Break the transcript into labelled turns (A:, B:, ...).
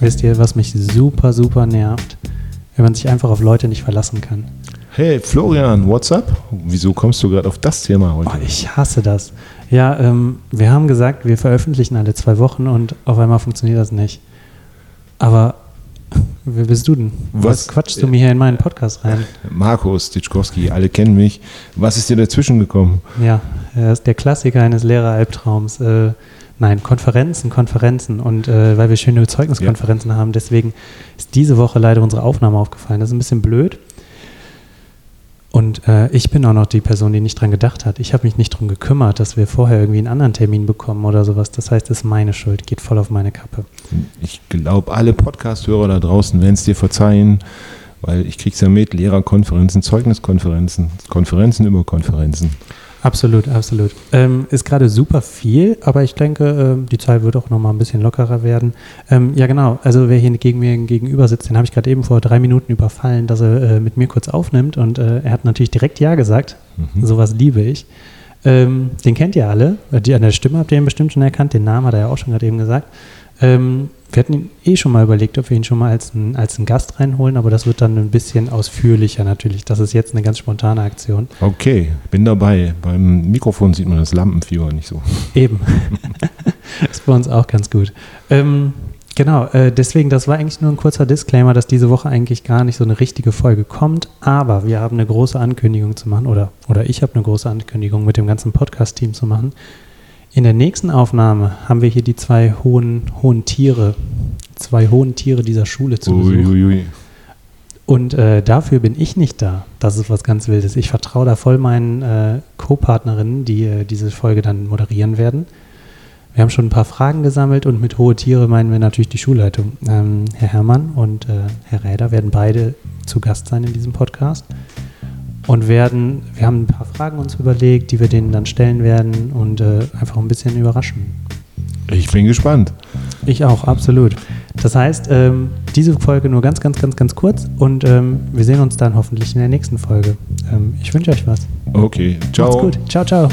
A: Wisst ihr, was mich super, super nervt? Wenn man sich einfach auf Leute nicht verlassen kann.
B: Hey Florian, what's up? Wieso kommst du gerade auf das Thema heute?
A: Oh, ich hasse das. Ja, ähm, wir haben gesagt, wir veröffentlichen alle zwei Wochen und auf einmal funktioniert das nicht. Aber wer bist du denn? Was,
B: Was-
A: quatschst du mir hier in meinen Podcast rein?
B: Markus Ditschkowski, alle kennen mich. Was ist dir dazwischen gekommen?
A: Ja, er ist der Klassiker eines Lehreralbtraums. Äh, nein, Konferenzen, Konferenzen. Und äh, weil wir schöne Zeugniskonferenzen haben, deswegen ist diese Woche leider unsere Aufnahme aufgefallen. Das ist ein bisschen blöd. Und äh, ich bin auch noch die Person, die nicht dran gedacht hat. Ich habe mich nicht drum gekümmert, dass wir vorher irgendwie einen anderen Termin bekommen oder sowas. Das heißt, es ist meine Schuld, geht voll auf meine Kappe.
B: Ich glaube, alle Podcast-Hörer da draußen werden es dir verzeihen, weil ich krieg's ja mit, Lehrerkonferenzen, Zeugniskonferenzen, Konferenzen über Konferenzen.
A: Absolut, absolut. Ähm, ist gerade super viel, aber ich denke, ähm, die Zahl wird auch nochmal ein bisschen lockerer werden. Ähm, ja, genau. Also, wer hier gegen mir gegenüber sitzt, den habe ich gerade eben vor drei Minuten überfallen, dass er äh, mit mir kurz aufnimmt. Und äh, er hat natürlich direkt Ja gesagt.
B: Mhm.
A: Sowas liebe ich. Ähm, den kennt ihr alle. Die, an der Stimme habt ihr ihn bestimmt schon erkannt. Den Namen hat er ja auch schon gerade eben gesagt. Ähm, wir hatten ihn eh schon mal überlegt, ob wir ihn schon mal als, ein, als einen Gast reinholen, aber das wird dann ein bisschen ausführlicher natürlich. Das ist jetzt eine ganz spontane Aktion.
B: Okay, bin dabei. Beim Mikrofon sieht man das Lampenfieber nicht so.
A: Eben. ist bei uns auch ganz gut. Ähm, genau, äh, deswegen, das war eigentlich nur ein kurzer Disclaimer, dass diese Woche eigentlich gar nicht so eine richtige Folge kommt, aber wir haben eine große Ankündigung zu machen oder, oder ich habe eine große Ankündigung mit dem ganzen Podcast-Team zu machen. In der nächsten Aufnahme haben wir hier die zwei hohen, hohen Tiere, zwei hohen Tiere dieser Schule zu Besuch.
B: Uiuiui.
A: Und äh, dafür bin ich nicht da. Das ist was ganz Wildes. Ich vertraue da voll meinen äh, Co-Partnerinnen, die äh, diese Folge dann moderieren werden. Wir haben schon ein paar Fragen gesammelt und mit hohe Tiere meinen wir natürlich die Schulleitung. Ähm, Herr Herrmann und äh, Herr Räder werden beide zu Gast sein in diesem Podcast und werden, wir haben ein paar Fragen uns überlegt, die wir denen dann stellen werden und äh, einfach ein bisschen überraschen.
B: Ich bin gespannt.
A: Ich auch, absolut. Das heißt, ähm, diese Folge nur ganz, ganz, ganz, ganz kurz und ähm, wir sehen uns dann hoffentlich in der nächsten Folge. Ähm, ich wünsche euch was.
B: Okay, ciao.
A: Macht's gut. Ciao, ciao.